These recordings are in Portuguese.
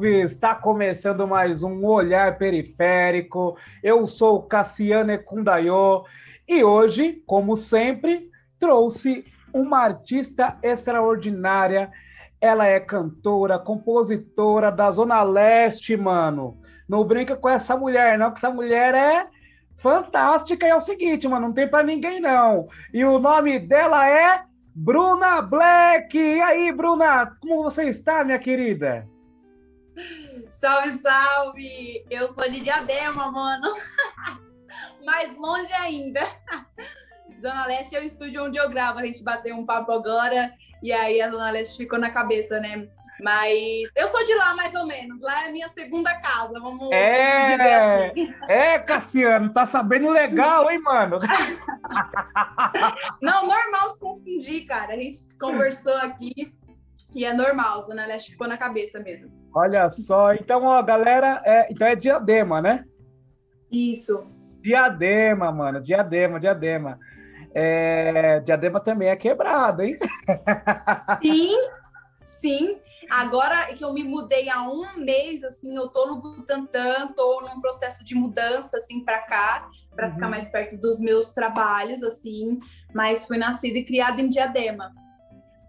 salve! Está começando mais um Olhar Periférico. Eu sou Cassiane Kundayo e hoje, como sempre, trouxe uma artista extraordinária. Ela é cantora, compositora da Zona Leste, mano. Não brinca com essa mulher, não, que essa mulher é fantástica. E é o seguinte, mano, não tem para ninguém, não. E o nome dela é Bruna Black! E aí, Bruna, como você está, minha querida? Salve, salve! Eu sou de Diadema, mano. Mais longe ainda. Zona Leste é o estúdio onde eu gravo. A gente bateu um papo agora e aí a Zona Leste ficou na cabeça, né? Mas eu sou de lá, mais ou menos. Lá é a minha segunda casa, vamos, é, dizer assim. É, Cassiano, tá sabendo legal, hein, mano? Não, normal se confundir, cara. A gente conversou aqui e é normal, Zona Leste ficou na cabeça mesmo. Olha só, então, ó, galera, é, então é diadema, né? Isso. Diadema, mano, diadema, diadema. É, diadema também é quebrado, hein? Sim, sim. Agora que eu me mudei há um mês, assim, eu tô no Butantan, tô num processo de mudança, assim, para cá, para uhum. ficar mais perto dos meus trabalhos, assim. Mas fui nascida e criada em Diadema.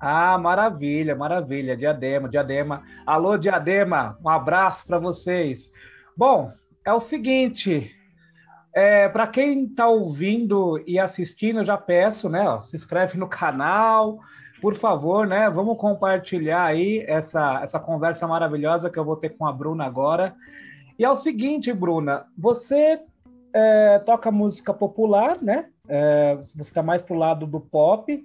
Ah, maravilha, maravilha. Diadema, Diadema. Alô, Diadema, um abraço para vocês. Bom, é o seguinte, é, para quem está ouvindo e assistindo, eu já peço, né? Ó, se inscreve no canal, por favor, né? Vamos compartilhar aí essa, essa conversa maravilhosa que eu vou ter com a Bruna agora. E é o seguinte, Bruna, você é, toca música popular, né? É, você está mais pro lado do pop.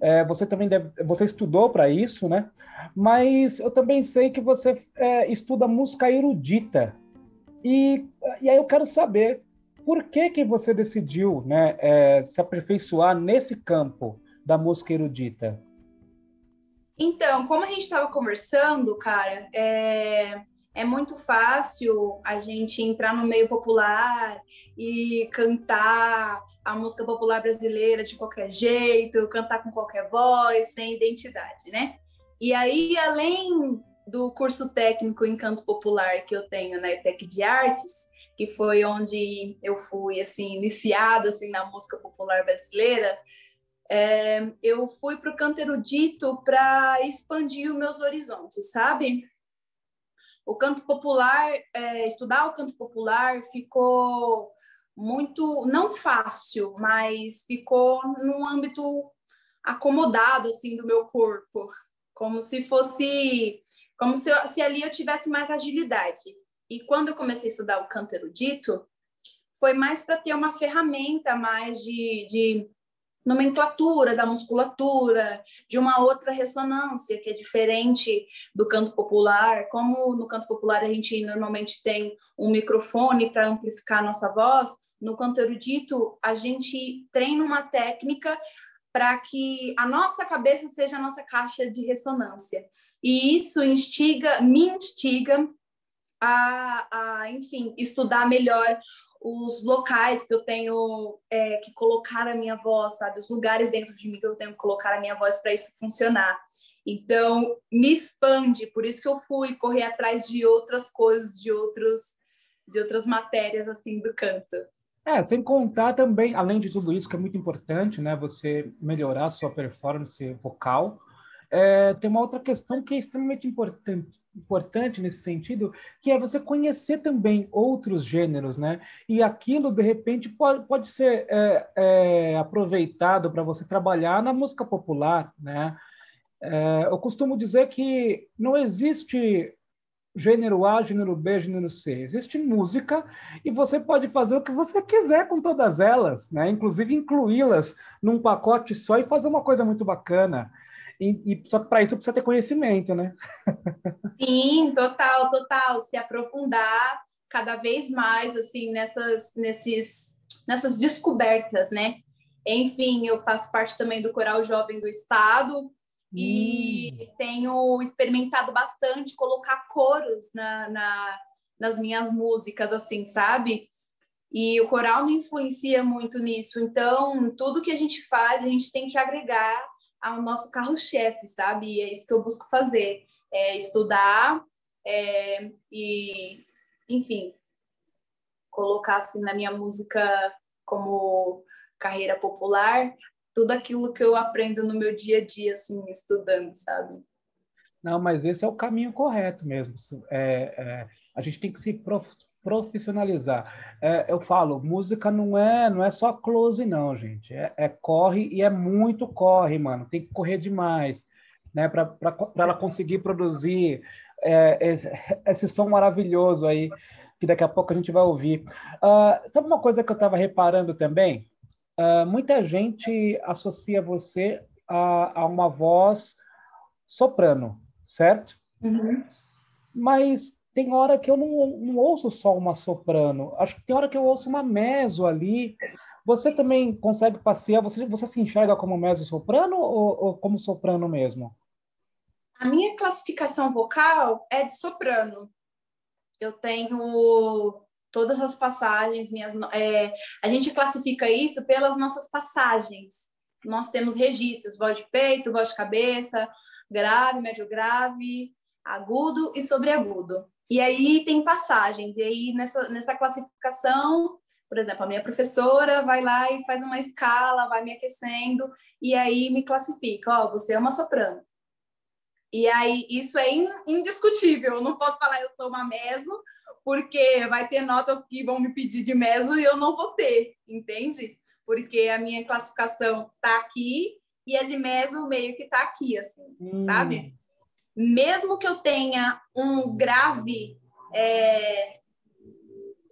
É, você também deve, você estudou para isso, né? Mas eu também sei que você é, estuda música erudita. E, e aí eu quero saber por que que você decidiu, né, é, se aperfeiçoar nesse campo da música erudita? Então, como a gente estava conversando, cara, é, é muito fácil a gente entrar no meio popular e cantar a música popular brasileira de qualquer jeito, cantar com qualquer voz, sem identidade, né? E aí, além do curso técnico em canto popular que eu tenho na ETEC de Artes, que foi onde eu fui assim iniciada assim na música popular brasileira, é, eu fui para o canto erudito para expandir os meus horizontes, sabe? O canto popular, é, estudar o canto popular ficou muito, não fácil, mas ficou num âmbito acomodado, assim, do meu corpo, como se fosse, como se, se ali eu tivesse mais agilidade. E quando eu comecei a estudar o canto erudito, foi mais para ter uma ferramenta mais de, de nomenclatura da musculatura, de uma outra ressonância que é diferente do canto popular. Como no canto popular a gente normalmente tem um microfone para amplificar a nossa voz, no canto erudito a gente treina uma técnica para que a nossa cabeça seja a nossa caixa de ressonância. E isso instiga, me instiga a, a enfim, estudar melhor os locais que eu tenho é, que colocar a minha voz, sabe? Os lugares dentro de mim que eu tenho que colocar a minha voz para isso funcionar. Então, me expande, por isso que eu fui correr atrás de outras coisas, de outros de outras matérias assim do canto. É, sem contar também, além de tudo isso que é muito importante, né, você melhorar a sua performance vocal, é, tem uma outra questão que é extremamente importante, importante nesse sentido, que é você conhecer também outros gêneros, né? E aquilo, de repente, pode, pode ser é, é, aproveitado para você trabalhar na música popular, né? É, eu costumo dizer que não existe gênero A, gênero B, gênero C. Existe música e você pode fazer o que você quiser com todas elas, né? Inclusive incluí-las num pacote só e fazer uma coisa muito bacana. E, e só que para isso precisa ter conhecimento, né? Sim, total, total. Se aprofundar cada vez mais assim nessas, nesses, nessas descobertas, né? Enfim, eu faço parte também do Coral Jovem do Estado e hum. tenho experimentado bastante colocar coros na, na, nas minhas músicas, assim, sabe? E o coral me influencia muito nisso. Então, tudo que a gente faz, a gente tem que agregar ao nosso carro-chefe, sabe? E é isso que eu busco fazer, é estudar é, e, enfim, colocasse na minha música como carreira popular tudo aquilo que eu aprendo no meu dia a dia, assim, estudando, sabe? Não, mas esse é o caminho correto mesmo. É, é, a gente tem que se prof, profissionalizar. É, eu falo, música não é não é só close, não, gente. É, é corre e é muito corre, mano. Tem que correr demais, né? Para ela conseguir produzir é, esse som maravilhoso aí que daqui a pouco a gente vai ouvir. Uh, sabe uma coisa que eu estava reparando também? Uh, muita gente associa você a, a, uma voz soprano, certo? Uhum. Mas tem hora que eu não, não, ouço só uma soprano. Acho que tem hora que eu ouço uma meso ali. Você também consegue passear? Você, você se enxerga como meso soprano ou, ou como soprano mesmo? A minha classificação vocal é de soprano eu tenho todas as passagens, minhas, é, a gente classifica isso pelas nossas passagens. Nós temos registros, voz de peito, voz de cabeça, grave, médio grave, agudo e sobreagudo. E aí tem passagens, e aí nessa, nessa classificação, por exemplo, a minha professora vai lá e faz uma escala, vai me aquecendo, e aí me classifica, ó, oh, você é uma soprano. E aí, isso é indiscutível. Eu não posso falar eu sou uma meso, porque vai ter notas que vão me pedir de meso e eu não vou ter, entende? Porque a minha classificação tá aqui e a de meso meio que tá aqui, assim, hum. sabe? Mesmo que eu tenha um grave, é...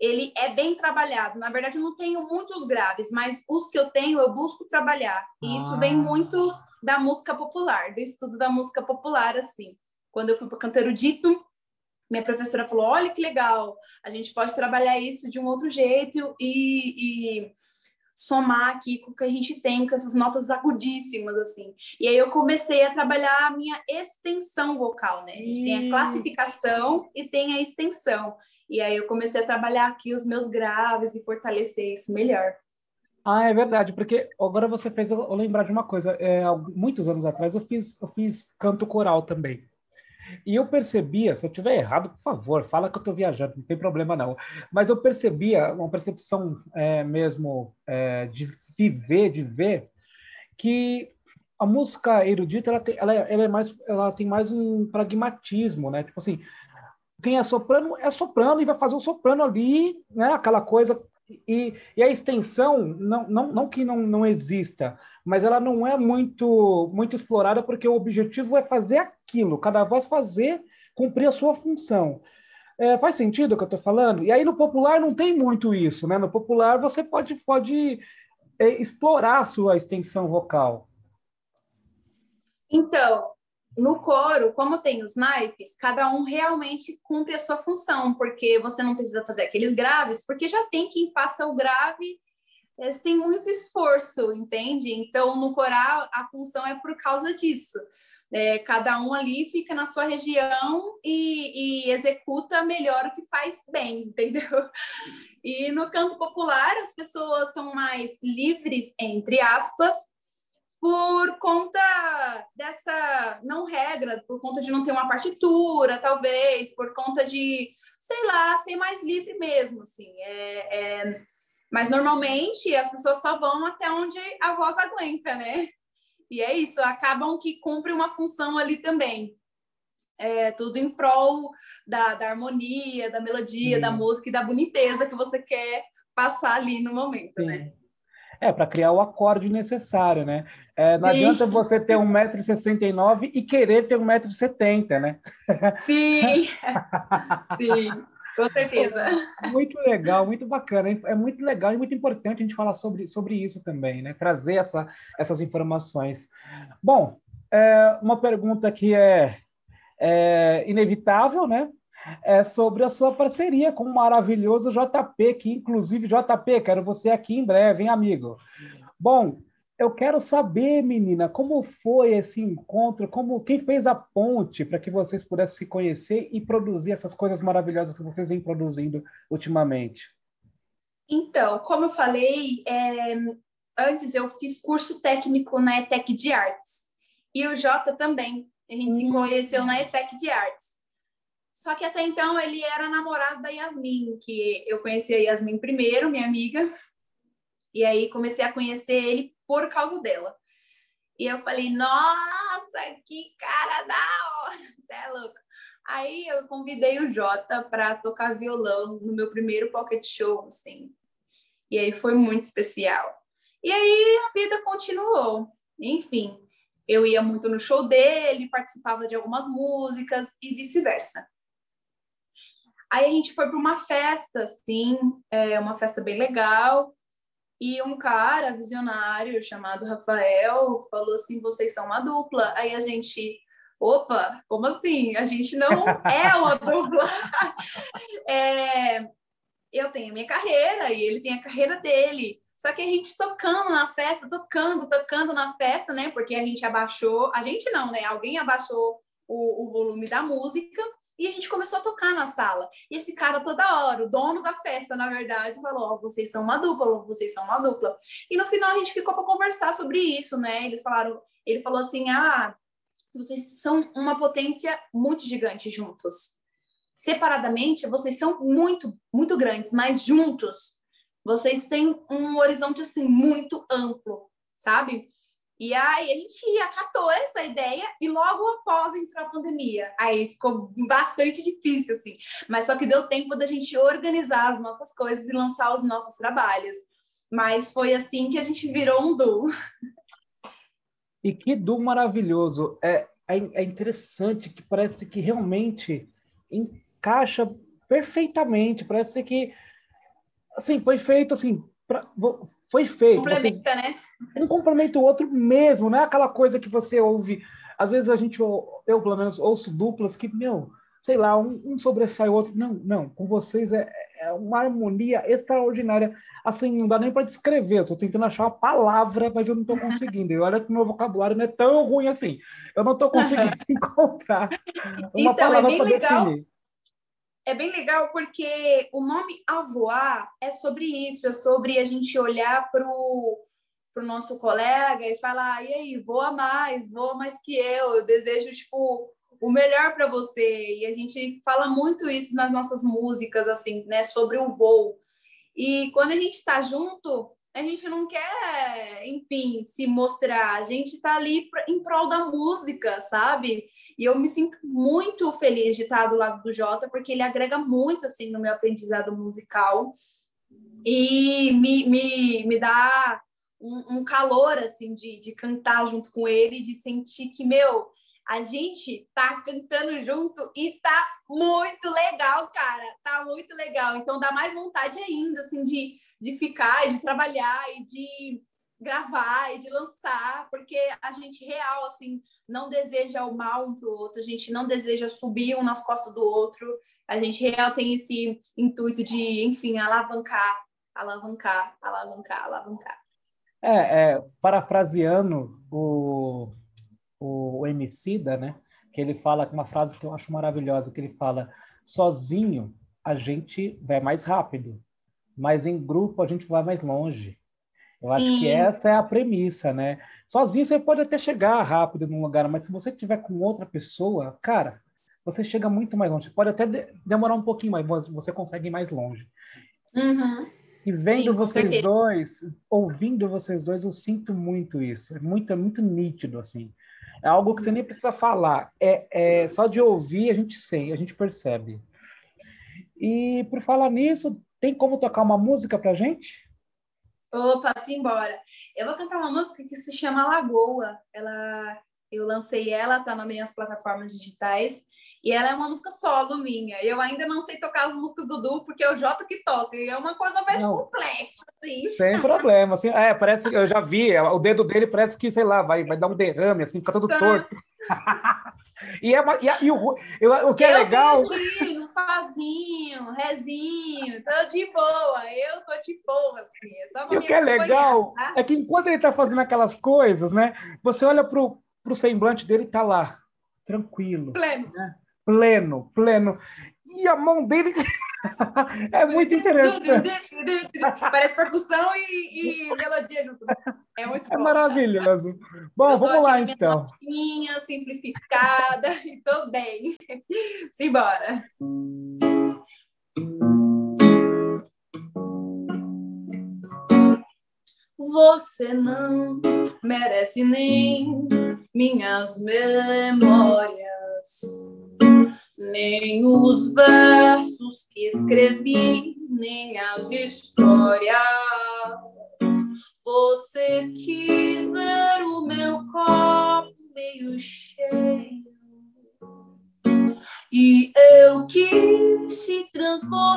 ele é bem trabalhado. Na verdade, eu não tenho muitos graves, mas os que eu tenho eu busco trabalhar. E isso ah. vem muito da música popular, do estudo da música popular, assim. Quando eu fui para o Canteiro Dito, minha professora falou: olha que legal, a gente pode trabalhar isso de um outro jeito e, e somar aqui com o que a gente tem, com essas notas agudíssimas, assim. E aí eu comecei a trabalhar a minha extensão vocal, né? A gente tem a classificação e tem a extensão. E aí eu comecei a trabalhar aqui os meus graves e fortalecer isso melhor. Ah, é verdade, porque agora você fez eu lembrar de uma coisa. É, muitos anos atrás eu fiz, eu fiz canto coral também. E eu percebia, se eu tiver errado, por favor, fala que eu estou viajando, não tem problema não. Mas eu percebia, uma percepção é, mesmo é, de viver, de ver, que a música erudita ela tem, ela, ela, é mais, ela tem mais um pragmatismo, né? Tipo assim, quem é soprano é soprano e vai fazer o soprano ali, né? Aquela coisa e, e, a extensão, não, não, não que não, não exista, mas ela não é muito, muito explorada porque o objetivo é fazer aquilo, cada voz fazer, cumprir a sua função. É, faz sentido o que eu estou falando? E aí no popular não tem muito isso, né? No popular você pode, pode é, explorar a sua extensão vocal. Então, no coro, como tem os naipes, cada um realmente cumpre a sua função, porque você não precisa fazer aqueles graves, porque já tem quem faça o grave é, sem muito esforço, entende? Então, no coral, a função é por causa disso. É, cada um ali fica na sua região e, e, executa melhor o que faz bem, entendeu? E no canto popular, as pessoas são mais livres, entre aspas, por conta dessa não regra, por conta de não ter uma partitura, talvez, por conta de, sei lá, ser mais livre mesmo, assim. É, é... Mas normalmente as pessoas só vão até onde a voz aguenta, né? E é isso, acabam que cumpre uma função ali também. É, tudo em prol da, da harmonia, da melodia, da música e da boniteza que você quer passar ali no momento, né? Sim. né? É, para criar o acorde necessário, né? É, não Sim. adianta você ter 1,69m e querer ter 1,70m, né? Sim! Sim, com certeza. Muito legal, muito bacana. É muito legal e muito importante a gente falar sobre, sobre isso também, né? Trazer essa, essas informações. Bom, é, uma pergunta que é, é inevitável, né? É sobre a sua parceria com o maravilhoso JP, que inclusive, JP, quero você aqui em breve, hein, amigo? Bom, eu quero saber, menina, como foi esse encontro, como quem fez a ponte para que vocês pudessem se conhecer e produzir essas coisas maravilhosas que vocês vêm produzindo ultimamente? Então, como eu falei, é, antes eu fiz curso técnico na ETEC de Artes e o Jota também. A gente hum. se conheceu na ETEC de Artes. Só que até então ele era namorado da Yasmin, que eu conheci a Yasmin primeiro, minha amiga, e aí comecei a conhecer ele por causa dela. E eu falei, nossa, que cara da hora, você é louco. Aí eu convidei o Jota para tocar violão no meu primeiro pocket show, assim. E aí foi muito especial. E aí a vida continuou. Enfim, eu ia muito no show dele, participava de algumas músicas e vice-versa. Aí a gente foi para uma festa, assim, é, uma festa bem legal. E um cara visionário chamado Rafael falou assim: vocês são uma dupla. Aí a gente, opa, como assim? A gente não é uma dupla. é, eu tenho a minha carreira e ele tem a carreira dele. Só que a gente tocando na festa, tocando, tocando na festa, né? Porque a gente abaixou, a gente não, né? Alguém abaixou o, o volume da música e a gente começou a tocar na sala. E esse cara, toda hora, o dono da festa, na verdade, falou: oh, vocês são uma dupla, vocês são uma dupla. E no final a gente ficou para conversar sobre isso, né? Eles falaram, ele falou assim: ah, vocês são uma potência muito gigante juntos. Separadamente, vocês são muito, muito grandes, mas juntos, vocês têm um horizonte assim muito amplo, sabe? E aí a gente acatou essa ideia e logo após entrou a pandemia. Aí ficou bastante difícil, assim. Mas só que deu tempo da gente organizar as nossas coisas e lançar os nossos trabalhos. Mas foi assim que a gente virou um duo. E que duo maravilhoso. É, é, é interessante que parece que realmente encaixa perfeitamente. Parece que assim, foi feito assim, pra, foi feito. Complementa, vocês, né? Um complementa o outro mesmo, não é aquela coisa que você ouve. Às vezes a gente, eu pelo menos, ouço duplas que, meu, sei lá, um, um sobressai o outro. Não, não, com vocês é, é uma harmonia extraordinária. Assim, não dá nem para descrever. Tô tentando achar uma palavra, mas eu não estou conseguindo. E olha que meu vocabulário não é tão ruim assim. Eu não estou conseguindo encontrar uma então, é palavra é para definir é bem legal porque o nome Avoar é sobre isso, é sobre a gente olhar para o nosso colega e falar, e aí, voa mais, voa mais que eu, eu desejo, tipo, o melhor para você. E a gente fala muito isso nas nossas músicas, assim, né, sobre o voo. E quando a gente está junto, a gente não quer, enfim, se mostrar, a gente está ali em prol da música, sabe? E eu me sinto muito feliz de estar do lado do Jota, porque ele agrega muito, assim, no meu aprendizado musical e me, me, me dá um, um calor, assim, de, de cantar junto com ele, de sentir que, meu, a gente tá cantando junto e tá muito legal, cara. Tá muito legal. Então dá mais vontade ainda, assim, de de ficar, de trabalhar e de gravar e de lançar, porque a gente real assim não deseja o mal um para o outro, a gente não deseja subir um nas costas do outro, a gente real tem esse intuito de, enfim, alavancar, alavancar, alavancar, alavancar. É, é parafraseando o, o Emicida, né? Que ele fala uma frase que eu acho maravilhosa, que ele fala: sozinho a gente vai mais rápido, mas em grupo a gente vai mais longe. Eu acho Sim. que essa é a premissa, né? Sozinho você pode até chegar rápido num lugar, mas se você estiver com outra pessoa, cara, você chega muito mais longe. Pode até de demorar um pouquinho, mas você consegue ir mais longe. Uhum. E vendo Sim, vocês dois, ouvindo vocês dois, eu sinto muito isso. É muito, é muito nítido, assim. É algo que você nem precisa falar. É, é só de ouvir a gente sente, a gente percebe. E por falar nisso, tem como tocar uma música pra gente? Opa, simbora. Eu vou cantar uma música que se chama Lagoa. Ela, eu lancei ela, tá nas minhas plataformas digitais. E ela é uma música solo minha. Eu ainda não sei tocar as músicas do Du, porque é o Jota que toca. E é uma coisa mais não. complexa, assim. Sem problema. Assim, é, parece eu já vi, o dedo dele parece que, sei lá, vai, vai dar um derrame, assim, fica todo torto. E, é uma, e, a, e o, eu, o que é eu legal. Pedi, no fazinho, rezinho, tô de boa, eu tô de boa, assim. É e o que é legal tá? é que enquanto ele tá fazendo aquelas coisas, né? Você olha pro, pro semblante dele tá lá, tranquilo. Pleno. Né? Pleno, pleno. E a mão dele é muito interessante. Parece percussão e, e melodia junto. É muito é maravilhoso. Bom, eu vamos lá então. Notinha, simplificada e tô bem. Simbora. Você não merece nem minhas memórias, nem os versos que escrevi, nem as histórias. Você quis ver o meu copo meio cheio. E eu quis te transportar,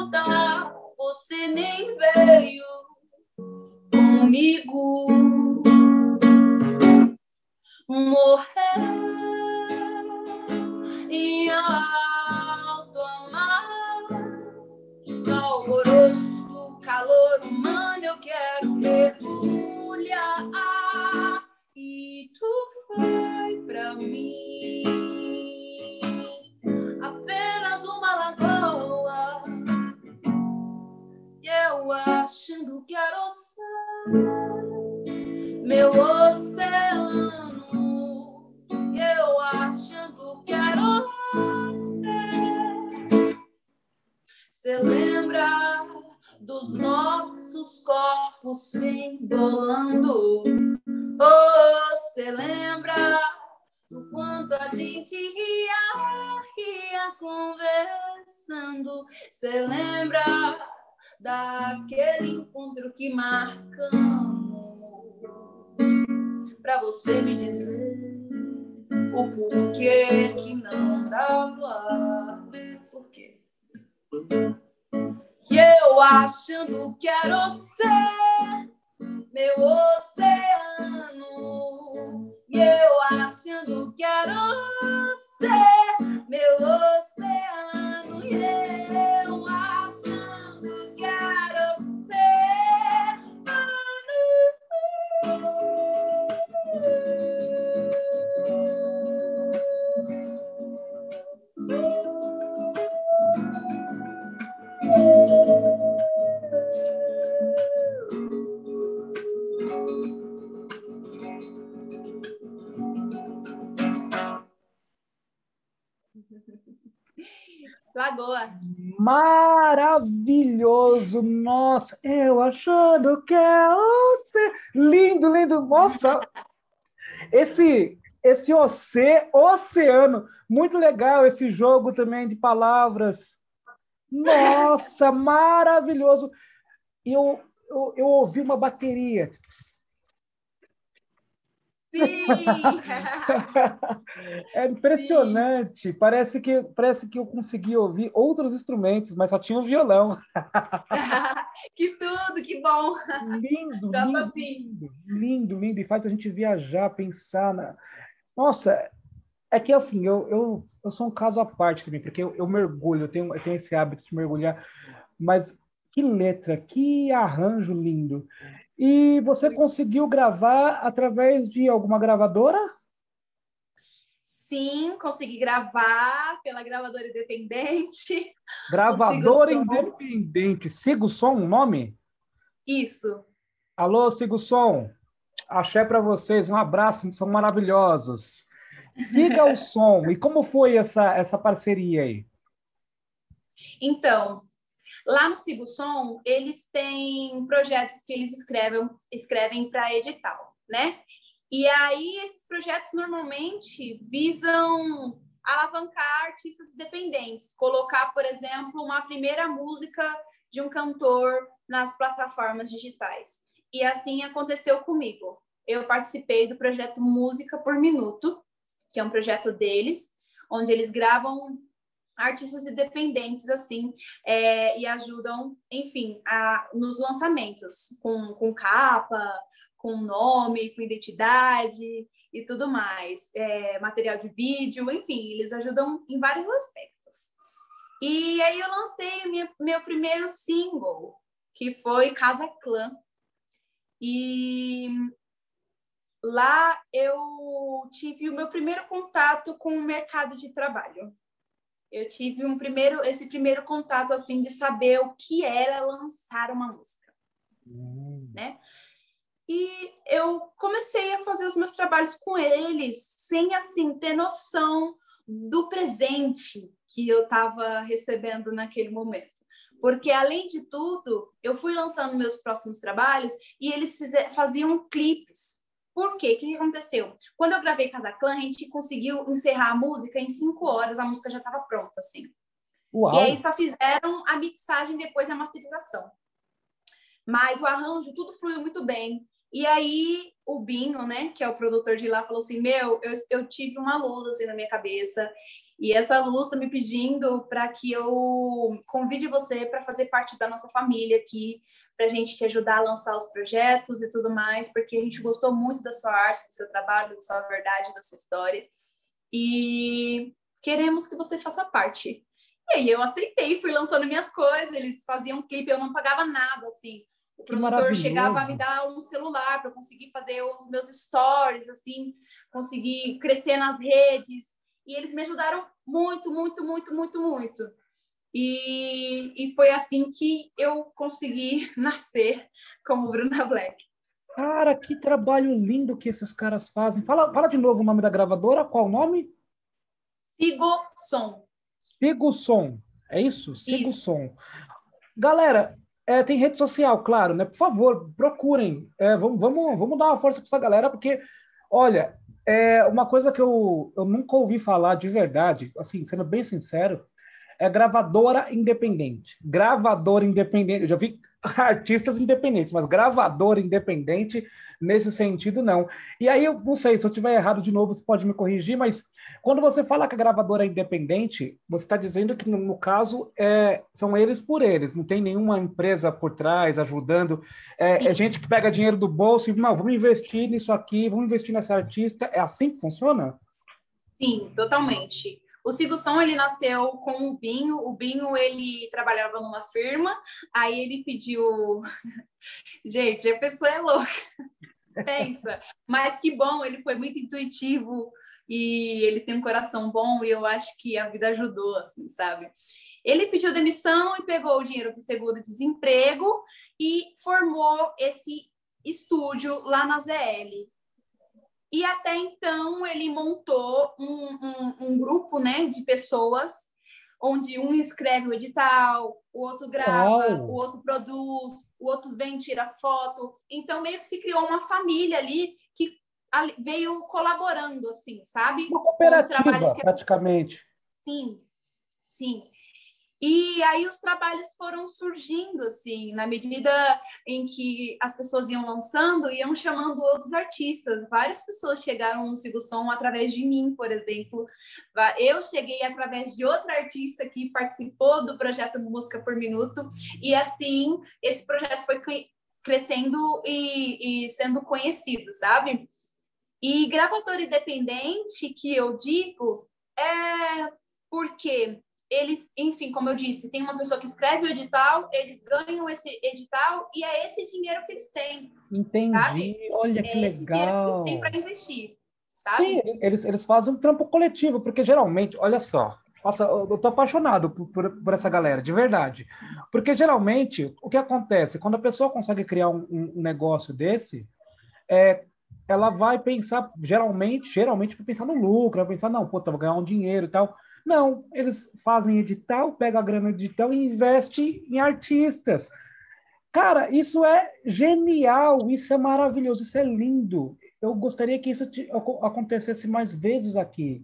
Maravilhoso! Nossa, eu achando que é você. Lindo, lindo. Nossa, esse esse oce, oceano, muito legal esse jogo também de palavras. Nossa, maravilhoso! Eu, eu, eu ouvi uma bateria. Sim! é impressionante. Sim. Parece que parece que eu consegui ouvir outros instrumentos, mas só tinha o violão. que tudo, que bom! Lindo, lindo, assim. lindo, lindo, lindo, e faz a gente viajar, pensar na. Nossa, é que assim, eu, eu, eu sou um caso à parte também, porque eu, eu mergulho, eu tenho, eu tenho esse hábito de mergulhar, mas que letra, que arranjo lindo. E você conseguiu gravar através de alguma gravadora? Sim, consegui gravar pela gravadora independente. Gravadora independente. Siga o som, o nome? Isso. Alô, Siga o som. Axé para vocês, um abraço, são maravilhosos. Siga o som. E como foi essa, essa parceria aí? Então, Lá no Sigo Som, eles têm projetos que eles escrevem, escrevem para edital, né? E aí, esses projetos normalmente visam alavancar artistas independentes, colocar, por exemplo, uma primeira música de um cantor nas plataformas digitais. E assim aconteceu comigo. Eu participei do projeto Música por Minuto, que é um projeto deles, onde eles gravam artistas independentes assim é, e ajudam, enfim, a, nos lançamentos com, com capa, com nome, com identidade e tudo mais, é, material de vídeo, enfim, eles ajudam em vários aspectos. E aí eu lancei minha, meu primeiro single, que foi Casa Clã. E lá eu tive o meu primeiro contato com o mercado de trabalho eu tive um primeiro, esse primeiro contato assim de saber o que era lançar uma música, hum. né? E eu comecei a fazer os meus trabalhos com eles, sem assim ter noção do presente que eu estava recebendo naquele momento. Porque, além de tudo, eu fui lançando meus próximos trabalhos e eles faziam clipes. Por quê? O que aconteceu? Quando eu gravei Casa Clã, a gente conseguiu encerrar a música em cinco horas, a música já estava pronta, assim. Uau. E aí só fizeram a mixagem depois a masterização. Mas o arranjo, tudo fluiu muito bem. E aí o Binho, né, que é o produtor de lá, falou assim: Meu, eu, eu tive uma luz assim na minha cabeça. E essa luz está me pedindo para que eu convide você para fazer parte da nossa família aqui, para a gente te ajudar a lançar os projetos e tudo mais, porque a gente gostou muito da sua arte, do seu trabalho, da sua verdade, da sua história. E queremos que você faça parte. E aí eu aceitei, fui lançando minhas coisas, eles faziam um clipe, eu não pagava nada, assim. O produtor chegava a me dar um celular para conseguir fazer os meus stories, assim, conseguir crescer nas redes. E eles me ajudaram muito, muito, muito, muito, muito. E, e foi assim que eu consegui nascer como Bruna Black. Cara, que trabalho lindo que esses caras fazem. Fala, fala de novo o nome da gravadora, qual o nome? Sigo Som. Sigo Som, é isso? Sigo isso. Som. Galera, é, tem rede social, claro, né? Por favor, procurem. É, vamos, vamos, vamos dar uma força para essa galera, porque, olha, é uma coisa que eu, eu nunca ouvi falar de verdade, assim, sendo bem sincero, é gravadora independente. Gravadora independente. Eu já vi artistas independentes, mas gravadora independente nesse sentido não. E aí eu não sei se eu tiver errado de novo, você pode me corrigir, mas quando você fala que a gravadora é independente, você está dizendo que no, caso é, são eles por eles, não tem nenhuma empresa por trás ajudando. É, é gente que pega dinheiro do bolso e não, vamos investir nisso aqui, vamos investir nessa artista. É assim que funciona? Sim, totalmente. O Sigo Som, ele nasceu com o Binho. O Binho, ele trabalhava numa firma, aí ele pediu... Gente, a pessoa é louca. Pensa. Mas que bom, ele foi muito intuitivo e ele tem um coração bom e eu acho que a vida ajudou, assim, sabe? Ele pediu demissão e pegou o dinheiro do seguro-desemprego e formou esse estúdio lá na ZL. E até então ele montou um, um, um grupo né, de pessoas onde um escreve o edital, o outro grava, oh. o outro produz, o outro vem tira foto. Então meio que se criou uma família ali que veio colaborando assim, sabe? Uma cooperativa, que... praticamente. Sim, sim. E aí os trabalhos foram surgindo, assim, na medida em que as pessoas iam lançando, iam chamando outros artistas. Várias pessoas chegaram no Sigo Som através de mim, por exemplo. Eu cheguei através de outra artista que participou do projeto Música por Minuto. E assim, esse projeto foi crescendo e, e sendo conhecido, sabe? E gravador independente, que eu digo, é porque eles, enfim, como eu disse, tem uma pessoa que escreve o edital, eles ganham esse edital e é esse dinheiro que eles têm. Entendi. Sabe? Olha que é esse legal. dinheiro que eles têm para investir. Sabe? Sim, eles, eles fazem um trampo coletivo, porque geralmente, olha só, nossa, eu tô apaixonado por, por, por, essa galera, de verdade. Porque geralmente, o que acontece? Quando a pessoa consegue criar um, um negócio desse, é, ela vai pensar, geralmente, geralmente vai pensar no lucro, vai pensar, não, pô, vou ganhar um dinheiro e tal. Não, eles fazem edital, pegam a grana do edital e investem em artistas. Cara, isso é genial, isso é maravilhoso, isso é lindo. Eu gostaria que isso acontecesse mais vezes aqui.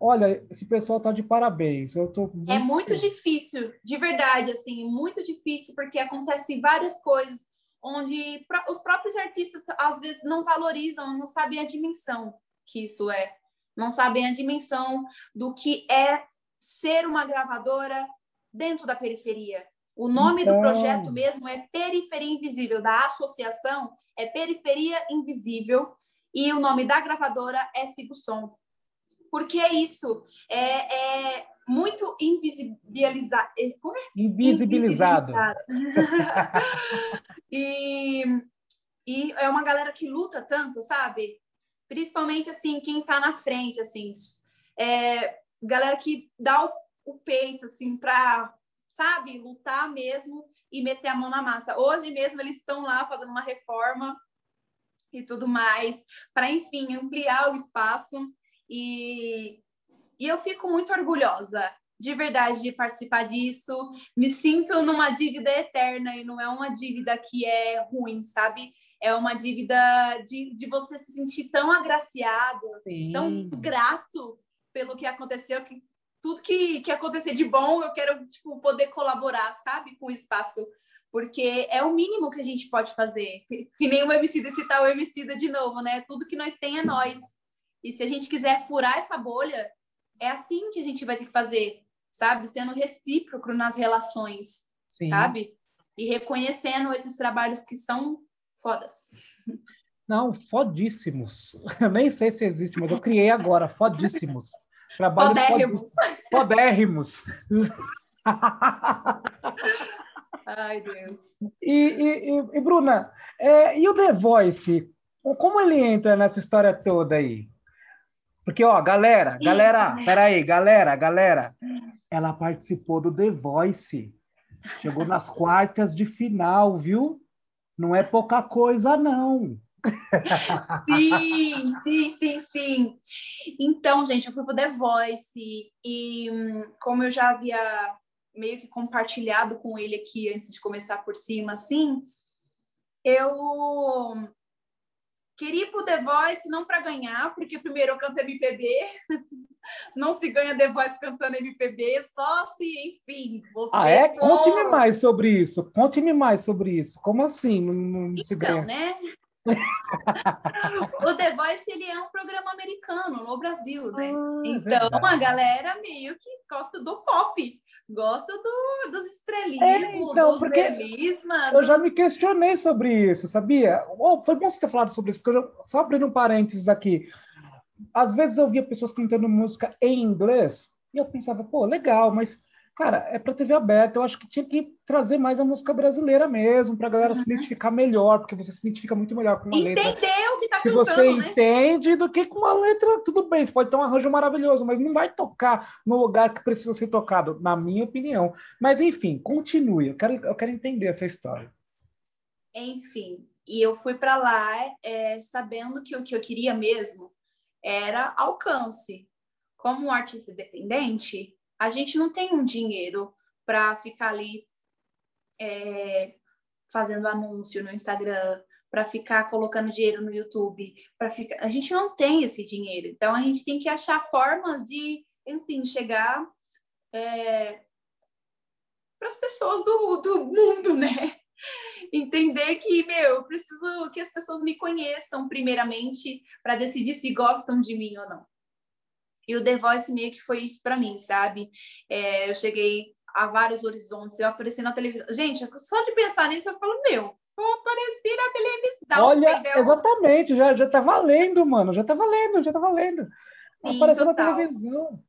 Olha, esse pessoal tá de parabéns. Eu tô muito... É muito difícil, de verdade, assim, muito difícil, porque acontecem várias coisas onde os próprios artistas às vezes não valorizam, não sabem a dimensão que isso é não sabem a dimensão do que é ser uma gravadora dentro da periferia. O nome então... do projeto mesmo é Periferia Invisível, da associação é Periferia Invisível, e o nome da gravadora é Sigo Som. Porque é isso, é, é muito invisibilizado. É, como é? Invisibilizado. Invisibilizado. e, e é uma galera que luta tanto, sabe? Principalmente assim quem está na frente, assim, é, galera que dá o, o peito assim para sabe, lutar mesmo e meter a mão na massa. Hoje mesmo eles estão lá fazendo uma reforma e tudo mais, para, enfim, ampliar o espaço. E, e eu fico muito orgulhosa, de verdade, de participar disso. Me sinto numa dívida eterna e não é uma dívida que é ruim, sabe? É uma dívida de, de você se sentir tão agraciado, Sim. tão grato pelo que aconteceu, que tudo que, que acontecer de bom, eu quero tipo, poder colaborar, sabe, com o espaço porque é o mínimo que a gente pode fazer. Que nem o Emicida citar o Emicida de novo, né? Tudo que nós tem é nós. E se a gente quiser furar essa bolha, é assim que a gente vai ter que fazer, sabe? Sendo recíproco nas relações, Sim. sabe? E reconhecendo esses trabalhos que são fodas. Não, fodíssimos. Eu nem sei se existe, mas eu criei agora, fodíssimos. Trabalhos fodérrimos. Fodérrimos. Ai, Deus. E, e, e Bruna, é, e o The Voice? Como ele entra nessa história toda aí? Porque, ó, galera, galera, peraí, galera, galera, ela participou do The Voice. Chegou nas quartas de final, viu? Não é pouca coisa, não. Sim, sim, sim, sim. Então, gente, eu fui pro The Voice e hum, como eu já havia meio que compartilhado com ele aqui antes de começar por cima, assim, eu queria ir pro The Voice não para ganhar, porque primeiro eu canto MPB, não se ganha The Voice cantando MPB, só se, enfim, você Ah, é? For... Conte-me mais sobre isso, conte-me mais sobre isso. Como assim não, não então, se ganha? né? o The Voice ele é um programa americano no Brasil, né? Ah, é então verdade. a galera meio que gosta do pop gosta do, dos estrelismos, é, então, dos realismas. Eu já me questionei sobre isso, sabia? Oh, foi bom você ter falado sobre isso, porque eu, só abrindo um parênteses aqui. Às vezes eu via pessoas cantando música em inglês e eu pensava, pô, legal, mas cara, é para TV aberta. Eu acho que tinha que trazer mais a música brasileira mesmo, para a galera uhum. se identificar melhor, porque você se identifica muito melhor com uma Entendeu letra. Entendeu o que tá que cantando, você né? entende do que com uma letra, tudo bem, você pode ter um arranjo maravilhoso, mas não vai tocar no lugar que precisa ser tocado, na minha opinião. Mas enfim, continue. Eu quero, eu quero entender essa história. Enfim, e eu fui para lá é, sabendo que o que eu queria mesmo era alcance. Como um artista independente, a gente não tem um dinheiro para ficar ali é, fazendo anúncio no Instagram, para ficar colocando dinheiro no YouTube, para ficar. A gente não tem esse dinheiro. Então a gente tem que achar formas de, enfim, chegar é, para as pessoas do, do mundo, né? Entender que, meu, eu preciso que as pessoas me conheçam primeiramente para decidir se gostam de mim ou não. E o The Voice meio que foi isso para mim, sabe? É, eu cheguei a vários horizontes, eu apareci na televisão. Gente, só de pensar nisso, eu falo, meu, eu apareci na televisão, Olha, entendeu? exatamente, já, já tá valendo, mano, já tá valendo, já tá valendo. Sim, Apareceu total. na televisão.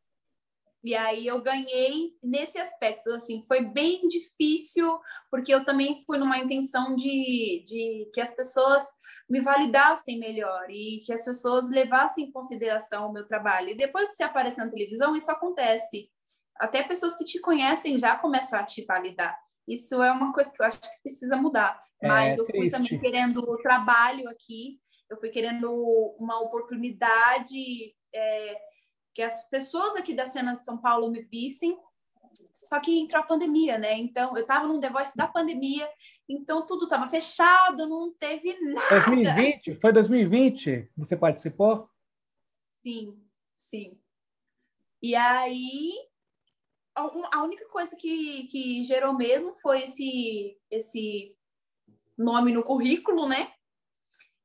E aí eu ganhei nesse aspecto, assim, foi bem difícil, porque eu também fui numa intenção de, de que as pessoas me validassem melhor e que as pessoas levassem em consideração o meu trabalho. E depois que você aparece na televisão, isso acontece. Até pessoas que te conhecem já começam a te validar. Isso é uma coisa que eu acho que precisa mudar. É, Mas eu fui também querendo trabalho aqui, eu fui querendo uma oportunidade. É, que as pessoas aqui da cena de São Paulo me vissem, só que entrou a pandemia, né? Então, eu estava num The Voice da pandemia, então tudo estava fechado, não teve nada. 2020? Foi 2020 você participou? Sim, sim. E aí, a única coisa que, que gerou mesmo foi esse, esse nome no currículo, né?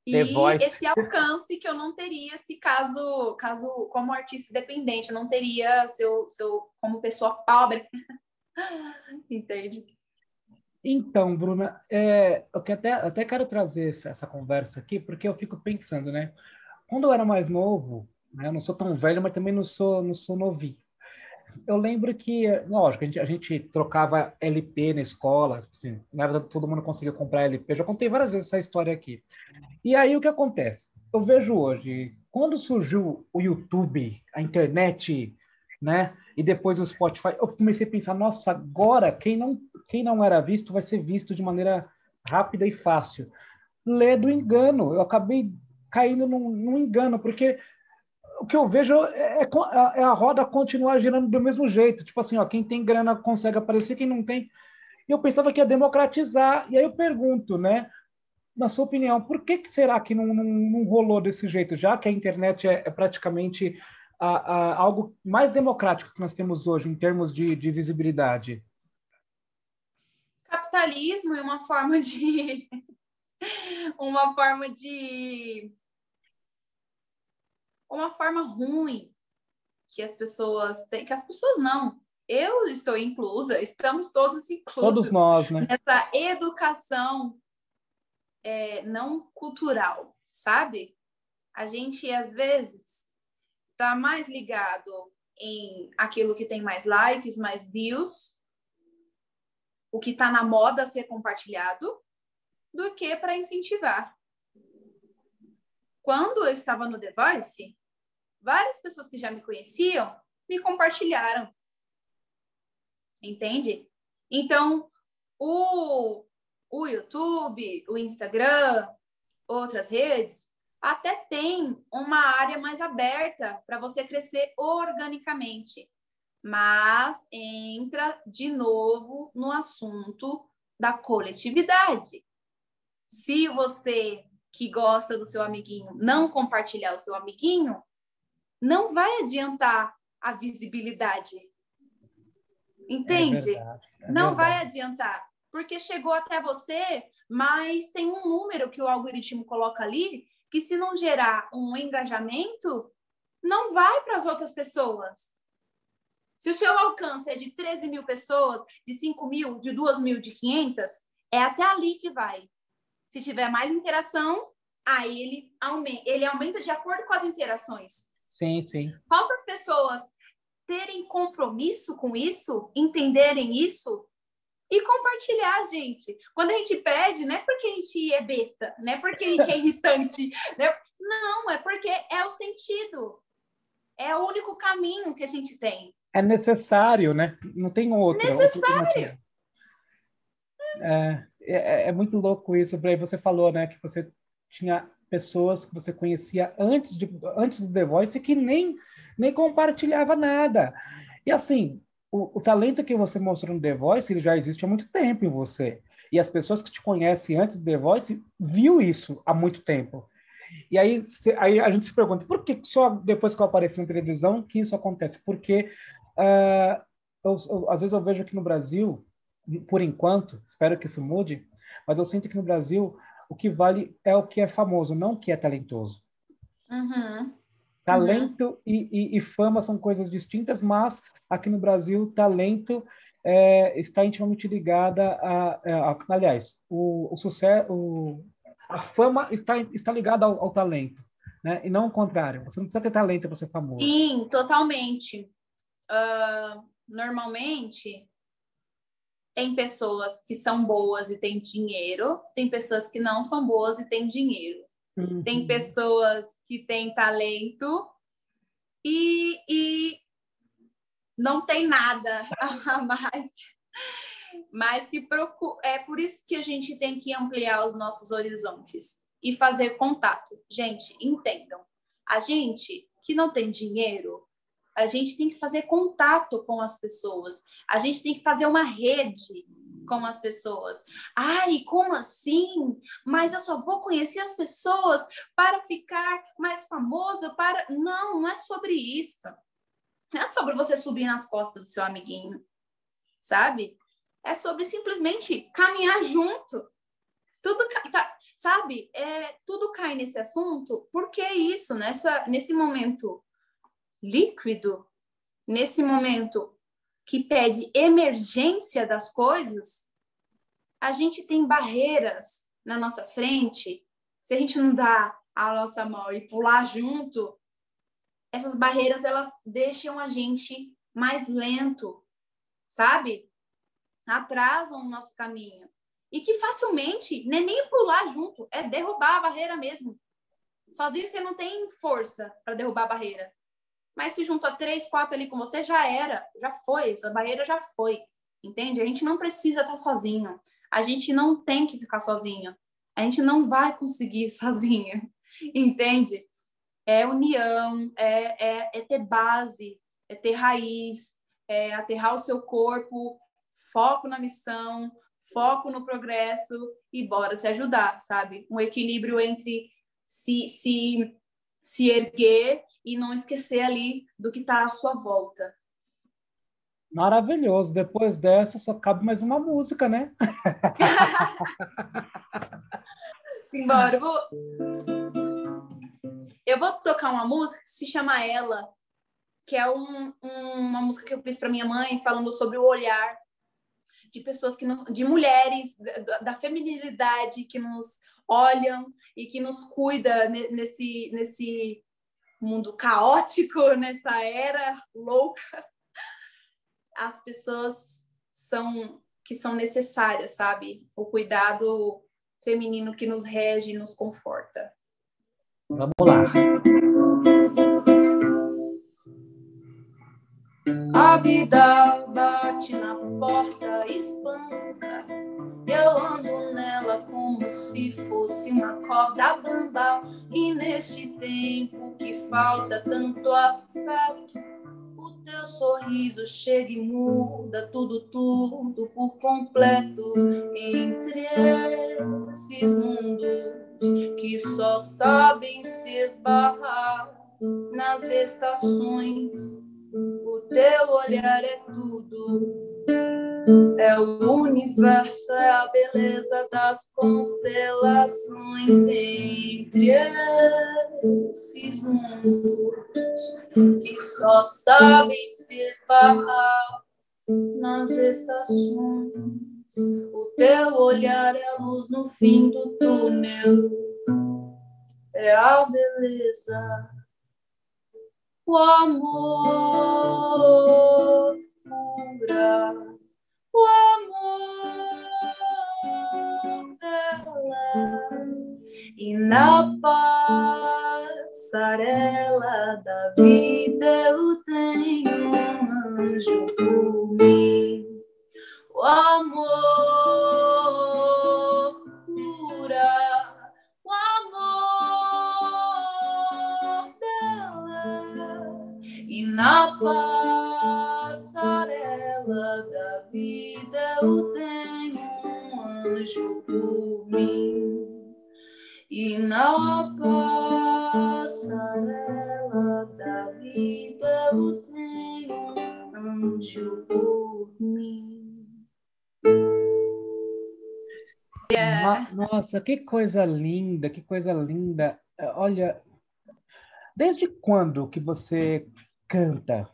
E esse alcance que eu não teria se caso, caso como artista independente, eu não teria seu, seu como pessoa pobre. Entende? Então, Bruna, é, eu que até, até quero trazer essa conversa aqui, porque eu fico pensando, né? Quando eu era mais novo, né, eu não sou tão velho, mas também não sou, não sou novinho eu lembro que, lógico, a gente, a gente trocava LP na escola, assim, não era todo mundo conseguia comprar LP. Já contei várias vezes essa história aqui. E aí o que acontece? Eu vejo hoje, quando surgiu o YouTube, a internet, né? E depois o Spotify, eu comecei a pensar, nossa, agora quem não, quem não era visto vai ser visto de maneira rápida e fácil. ler do engano. Eu acabei caindo num, num engano, porque o que eu vejo é, é, é, a roda continuar girando do mesmo jeito. Tipo assim, ó, quem tem grana consegue aparecer, quem não tem. Eu pensava que ia democratizar. E aí eu pergunto, né? Na sua opinião, por que, que será que não, não, não, rolou desse jeito, já que a internet é, é praticamente a, a, algo mais democrático que nós temos hoje em termos de, de visibilidade? Capitalismo é uma forma de uma forma de uma forma ruim que as pessoas têm, que as pessoas não. Eu estou inclusa, estamos todos inclusos. Todos nós, né? Nessa educação é, não cultural, sabe? A gente, às vezes, está mais ligado em aquilo que tem mais likes, mais views, o que está na moda a ser compartilhado, do que para incentivar. Quando eu estava no The Voice, várias pessoas que já me conheciam me compartilharam. Entende? Então, o, o YouTube, o Instagram, outras redes, até tem uma área mais aberta para você crescer organicamente. Mas entra de novo no assunto da coletividade. Se você que gosta do seu amiguinho não compartilhar o seu amiguinho, não vai adiantar a visibilidade. Entende? É verdade, é não verdade. vai adiantar, porque chegou até você, mas tem um número que o algoritmo coloca ali que se não gerar um engajamento, não vai para as outras pessoas. Se o seu alcance é de 13 mil pessoas, de 5 mil, de 2 mil, de 500, é até ali que vai. Se tiver mais interação, aí ele aumenta, ele aumenta de acordo com as interações. Sim, sim. Falta as pessoas terem compromisso com isso, entenderem isso e compartilhar, gente. Quando a gente pede, não é porque a gente é besta, não é porque a gente é irritante, né? não, é porque é o sentido. É o único caminho que a gente tem. É necessário, né? Não tem outro. Necessário. É, é, é muito louco isso. Aí você falou, né, que você tinha pessoas que você conhecia antes, de, antes do The Voice que nem, nem compartilhava nada. E assim, o, o, talento que você mostrou no The Voice ele já existe há muito tempo em você. E as pessoas que te conhecem antes do The Voice viu isso há muito tempo. E aí, se, aí a gente se pergunta, por que só depois que eu apareci na televisão que isso acontece? Porque uh, eu, eu, às vezes eu vejo aqui no Brasil, por enquanto, espero que isso mude, mas eu sinto que no Brasil o que vale é o que é famoso, não o que é talentoso. Uhum. Talento uhum. E, e, e, fama são coisas distintas, mas aqui no Brasil, talento é, está intimamente ligada a, a, a aliás, o, o sucesso, o, a fama está, está ligada ao, ao, talento, né? E não o contrário. Você não precisa ter talento para ser famoso. Sim, totalmente. Uh, normalmente, tem pessoas que são boas e têm dinheiro, tem pessoas que não são boas e têm dinheiro. Uhum. Tem pessoas que têm talento e, e não tem nada a mais. Mas que procura, é por isso que a gente tem que ampliar os nossos horizontes e fazer contato. Gente, entendam. A gente que não tem dinheiro, a gente tem que fazer contato com as pessoas, a gente tem que fazer uma rede com as pessoas. Ai, como assim? Mas eu só vou conhecer as pessoas para ficar mais famosa, para Não, não é sobre isso. Não é sobre você subir nas costas do seu amiguinho, sabe? É sobre simplesmente caminhar junto. Tudo tá, sabe? É, tudo cai nesse assunto. Por que isso nessa nesse momento líquido, nesse momento que pede emergência das coisas, a gente tem barreiras na nossa frente. Se a gente não dá a nossa mão e pular junto, essas barreiras elas deixam a gente mais lento, sabe? Atrasam o nosso caminho. E que facilmente, não é nem pular junto, é derrubar a barreira mesmo. Sozinho você não tem força para derrubar a barreira. Mas se juntou três, quatro ali com você, já era, já foi, essa barreira já foi, entende? A gente não precisa estar sozinho, a gente não tem que ficar sozinho. A gente não vai conseguir sozinha, entende? É união, é, é, é ter base, é ter raiz, é aterrar o seu corpo, foco na missão, foco no progresso e bora se ajudar, sabe? Um equilíbrio entre se, se, se erguer e não esquecer ali do que está à sua volta. Maravilhoso. Depois dessa, só cabe mais uma música, né? Simbora. Eu vou... eu vou tocar uma música que se chama Ela, que é um, um, uma música que eu fiz para minha mãe, falando sobre o olhar de pessoas que não, de mulheres da, da, feminilidade que nos olham e que nos cuida nesse nesse mundo caótico, nessa era louca. As pessoas são que são necessárias, sabe? O cuidado feminino que nos rege, nos conforta. Vamos lá. A vida bate na porta, espanca. Eu ando como se fosse uma corda bamba. E neste tempo que falta tanto afeto, o teu sorriso chega e muda tudo, tudo por completo. Entre esses mundos que só sabem se esbarrar nas estações o teu olhar é tudo. É o universo, é a beleza das constelações entre esses mundos que só sabem se esbarrar nas estações. O teu olhar é a luz no fim do túnel, é a beleza o amor cura o amor dela e na passarela da vida eu tenho um anjo por mim. O amor cura na passarela Nossa, que coisa linda, que coisa linda. Olha, desde quando que você canta?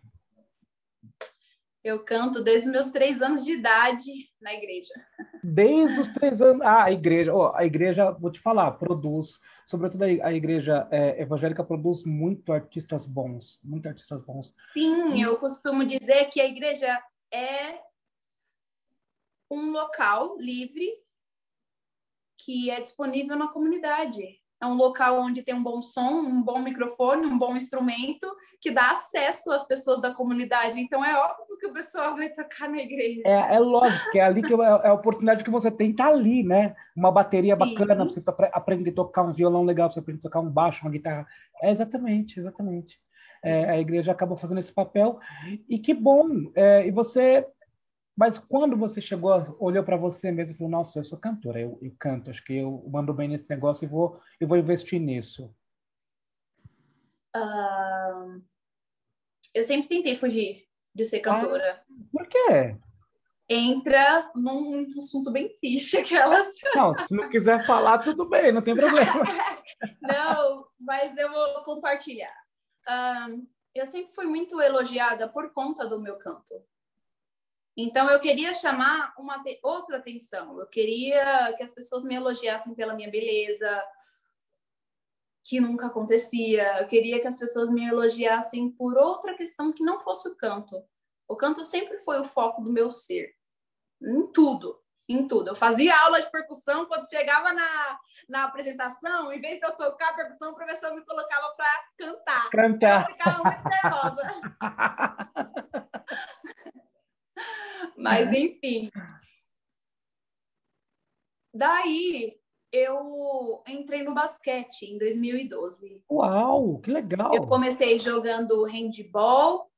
Eu canto desde os meus três anos de idade na igreja. Desde os três anos. Ah, a igreja, oh, a igreja, vou te falar, produz, sobretudo a igreja é, evangélica produz muito artistas bons, muito artistas bons. Sim, eu costumo dizer que a igreja é um local livre que é disponível na comunidade é um local onde tem um bom som, um bom microfone, um bom instrumento que dá acesso às pessoas da comunidade. Então é óbvio que o pessoal vai tocar na igreja. É, é lógico, que é ali que é, é a oportunidade que você tem tá ali, né? Uma bateria Sim. bacana para você aprender a tocar um violão legal, para você aprender a tocar um baixo, uma guitarra. É exatamente, exatamente. É, a igreja acaba fazendo esse papel e que bom. É, e você mas quando você chegou, olhou para você mesmo e falou, nossa, eu sou cantora, eu, eu, canto, acho que eu mando bem nesse negócio e vou, eu vou investir nisso. Uh, eu sempre tentei fugir de ser cantora. Ah, por quê? Entra num assunto bem triste aquelas. Não, se não quiser falar, tudo bem, não tem problema. não, mas eu vou compartilhar. Uh, eu sempre fui muito elogiada por conta do meu canto. Então, eu queria chamar uma outra atenção. Eu queria que as pessoas me elogiassem pela minha beleza, que nunca acontecia. Eu queria que as pessoas me elogiassem por outra questão que não fosse o canto. O canto sempre foi o foco do meu ser, em tudo, em tudo. Eu fazia aula de percussão quando chegava na, na apresentação, em vez de eu tocar a percussão, o professor me colocava para cantar. Cantar. Eu ficava muito nervosa. Mas, enfim. Daí, eu entrei no basquete em 2012. Uau, que legal! Eu comecei jogando handball,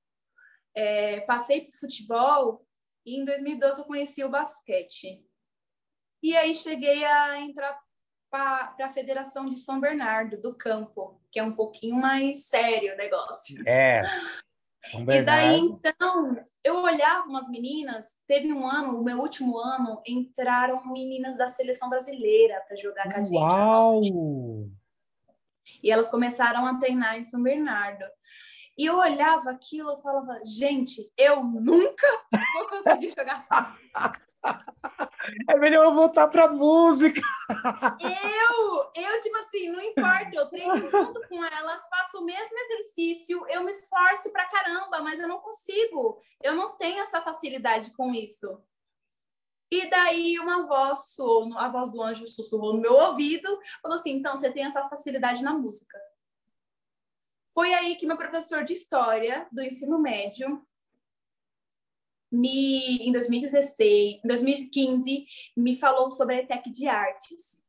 é, passei para futebol e em 2012 eu conheci o basquete. E aí cheguei a entrar para a Federação de São Bernardo do Campo, que é um pouquinho mais sério o negócio. É. São Bernardo. E daí então eu olhava umas meninas, teve um ano, o meu último ano, entraram meninas da seleção brasileira para jogar com a gente. Uau! E elas começaram a treinar em São Bernardo. E eu olhava aquilo e falava, gente, eu nunca vou conseguir jogar assim. É melhor eu voltar pra música. Eu, eu, tipo assim, não importa, eu treino junto com elas, faço o mesmo exercício, eu me esforço pra caramba, mas eu não consigo. Eu não tenho essa facilidade com isso. E daí uma voz, a voz do anjo sussurrou no meu ouvido, falou assim: então você tem essa facilidade na música. Foi aí que meu professor de história do ensino médio me, em 2016, em 2015, me falou sobre a ETEC de Artes.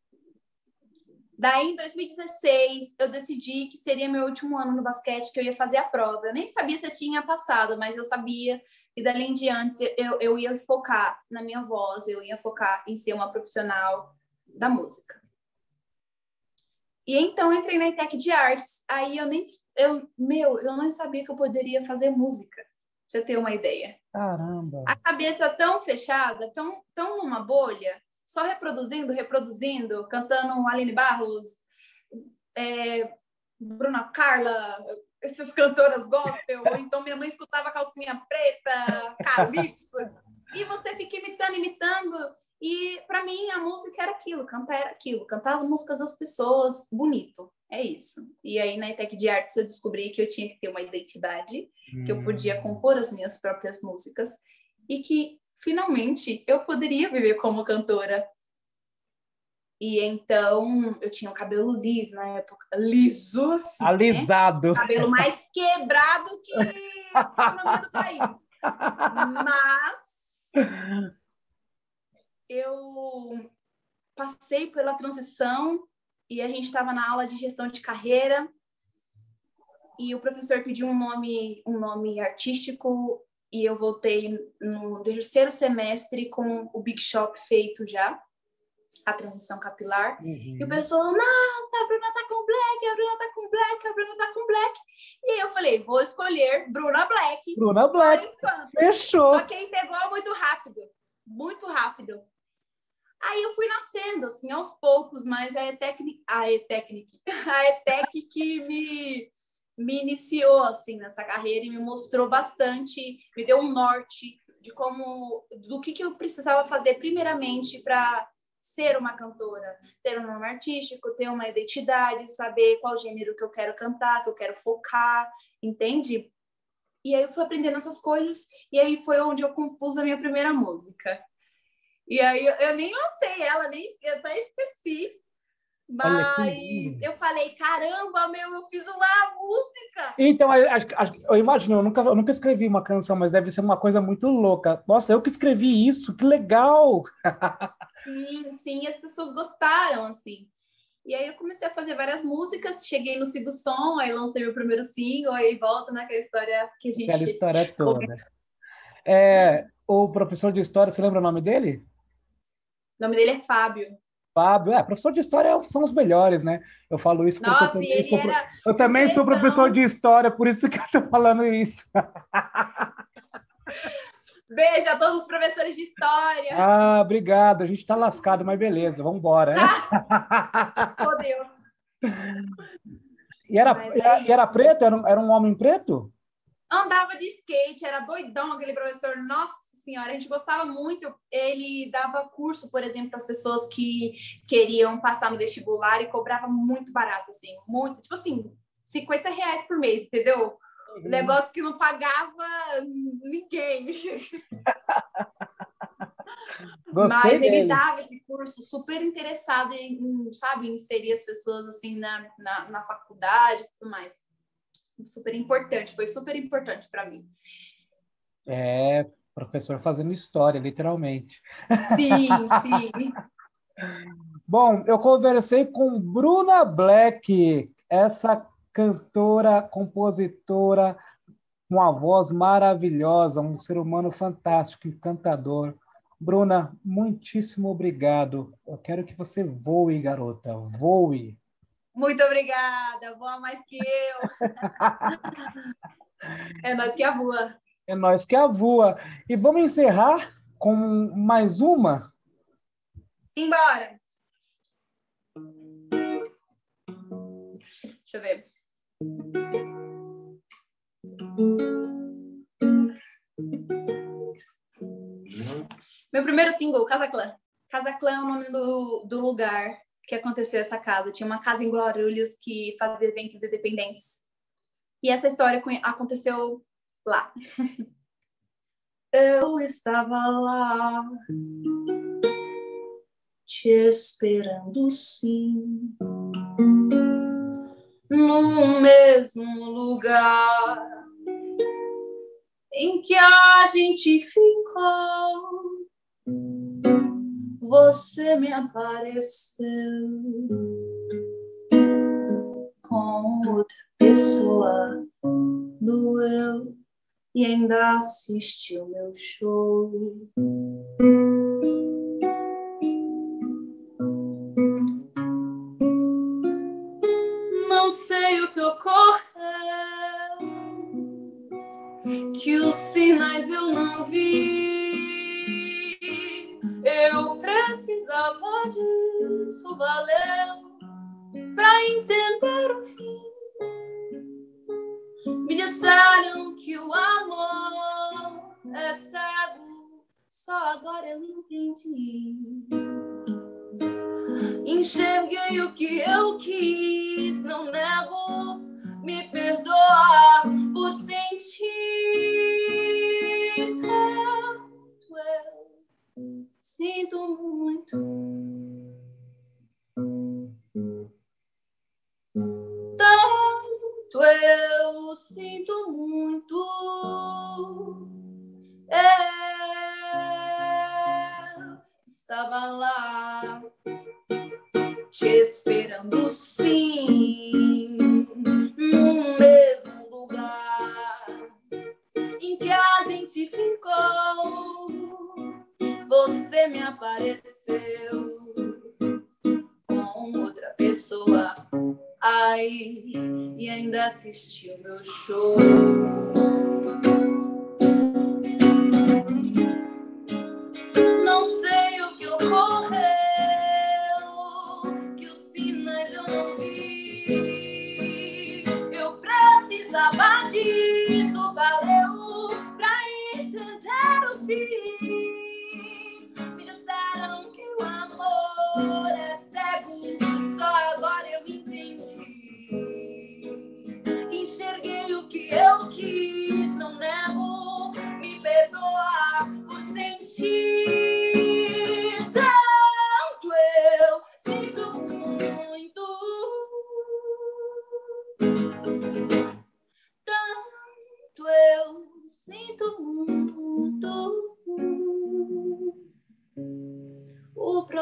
Daí, em 2016, eu decidi que seria meu último ano no basquete, que eu ia fazer a prova. Eu nem sabia se eu tinha passado, mas eu sabia que dali em diante eu, eu ia focar na minha voz, eu ia focar em ser uma profissional da música. E então entrei na ETEC de Artes. Aí eu nem, eu, meu, eu nem sabia que eu poderia fazer música você ter uma ideia. Caramba! A cabeça tão fechada, tão, tão numa bolha, só reproduzindo, reproduzindo, cantando Aline Barros, é, Bruna Carla, essas cantoras gospel, então minha mãe escutava calcinha preta, calypso, e você fica imitando, imitando, e para mim a música era aquilo, cantar era aquilo, cantar as músicas das pessoas bonito. É isso. E aí na ETEC de Artes eu descobri que eu tinha que ter uma identidade, hum. que eu podia hum. compor as minhas próprias músicas e que finalmente eu poderia viver como cantora. E então eu tinha o cabelo liso na época, liso assim, né? alisado, né? cabelo mais quebrado que no do país. Mas eu passei pela transição e a gente estava na aula de gestão de carreira e o professor pediu um nome, um nome artístico e eu voltei no terceiro semestre com o Big Shop feito já, a transição capilar. Uhum. E o pessoal, nossa, a Bruna tá com black, a Bruna tá com black, a Bruna tá com black. E aí eu falei, vou escolher Bruna Black. Bruna Black. Fechou. Só que aí pegou muito rápido, muito rápido. Aí eu fui nascendo, assim, aos poucos, mas a ETEC, a a ETEC que me, me iniciou, assim, nessa carreira e me mostrou bastante, me deu um norte de como, do que, que eu precisava fazer primeiramente para ser uma cantora, ter um nome artístico, ter uma identidade, saber qual gênero que eu quero cantar, que eu quero focar, entende? E aí eu fui aprendendo essas coisas e aí foi onde eu compus a minha primeira música. E aí eu, eu nem lancei ela, nem eu até esqueci. Mas eu falei, caramba, meu, eu fiz uma música. Então, eu imagino, eu nunca, eu nunca escrevi uma canção, mas deve ser uma coisa muito louca. Nossa, eu que escrevi isso, que legal! Sim, sim, as pessoas gostaram, assim. E aí eu comecei a fazer várias músicas, cheguei no Sigo Som, aí lancei meu primeiro single, aí volta naquela história que a gente... Aquela história toda. É, o professor de história, você lembra o nome dele? O nome dele é Fábio. Fábio, é, professor de história são os melhores, né? Eu falo isso porque Nossa, eu também, sou, era... eu também sou professor de história, por isso que eu tô falando isso. Beijo a todos os professores de história. Ah, obrigado. A gente tá lascado, mas beleza, vamos embora. Né? oh, Deus. E era, é e era preto? Era um, era um homem preto? Andava de skate, era doidão aquele professor. Nossa senhora, a gente gostava muito. Ele dava curso, por exemplo, para as pessoas que queriam passar no vestibular e cobrava muito barato, assim, muito, tipo assim, 50 reais por mês, entendeu? Uhum. Negócio que não pagava ninguém. Mas ele dele. dava esse curso super interessado em, sabe, inserir as pessoas assim na, na, na faculdade e tudo mais. Super importante, foi super importante para mim. É, professor fazendo história, literalmente. Sim, sim. Bom, eu conversei com Bruna Black, essa cantora, compositora, uma voz maravilhosa, um ser humano fantástico, encantador. Bruna, muitíssimo obrigado. Eu quero que você voe, garota, voe. Muito obrigada, voa mais que eu. é nós que a voa. É nós que a voa. E vamos encerrar com mais uma? Embora. Deixa eu ver. Meu primeiro single, Casa Clã. Casa Clã é o nome do, do lugar que aconteceu essa casa. Tinha uma casa em Guarulhos que fazia eventos independentes. E essa história aconteceu lá. Eu estava lá, te esperando sim, no mesmo lugar em que a gente ficou. Você me apareceu com outra pessoa, doeu e ainda assistiu meu show. Não sei o que ocorreu, que os sinais eu não vi. Eu precisava disso, valeu, pra entender o fim. Me disseram que o amor é cego, só agora eu entendi. Enxerguei o que eu quis, não nego,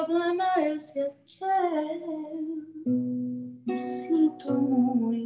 problema é esse é que eu sinto muito.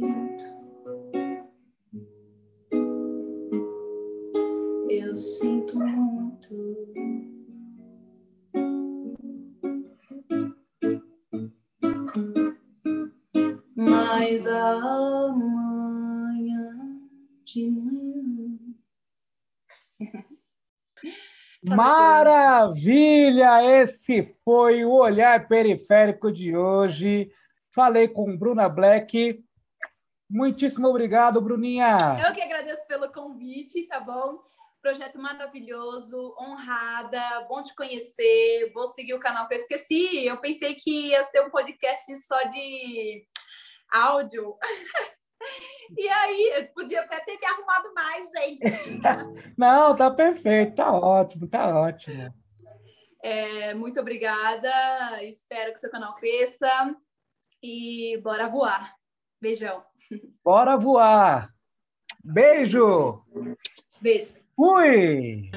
Maravilha! Esse foi o Olhar Periférico de hoje. Falei com Bruna Black. Muitíssimo obrigado, Bruninha. Eu que agradeço pelo convite, tá bom? Projeto maravilhoso, honrada, bom te conhecer. Vou seguir o canal que eu esqueci. Eu pensei que ia ser um podcast só de áudio. E aí, podia até ter me arrumado mais, gente. Não, tá perfeito, tá ótimo, tá ótimo. É, muito obrigada. Espero que seu canal cresça. E bora voar. Beijão. Bora voar. Beijo. Beijo. Fui.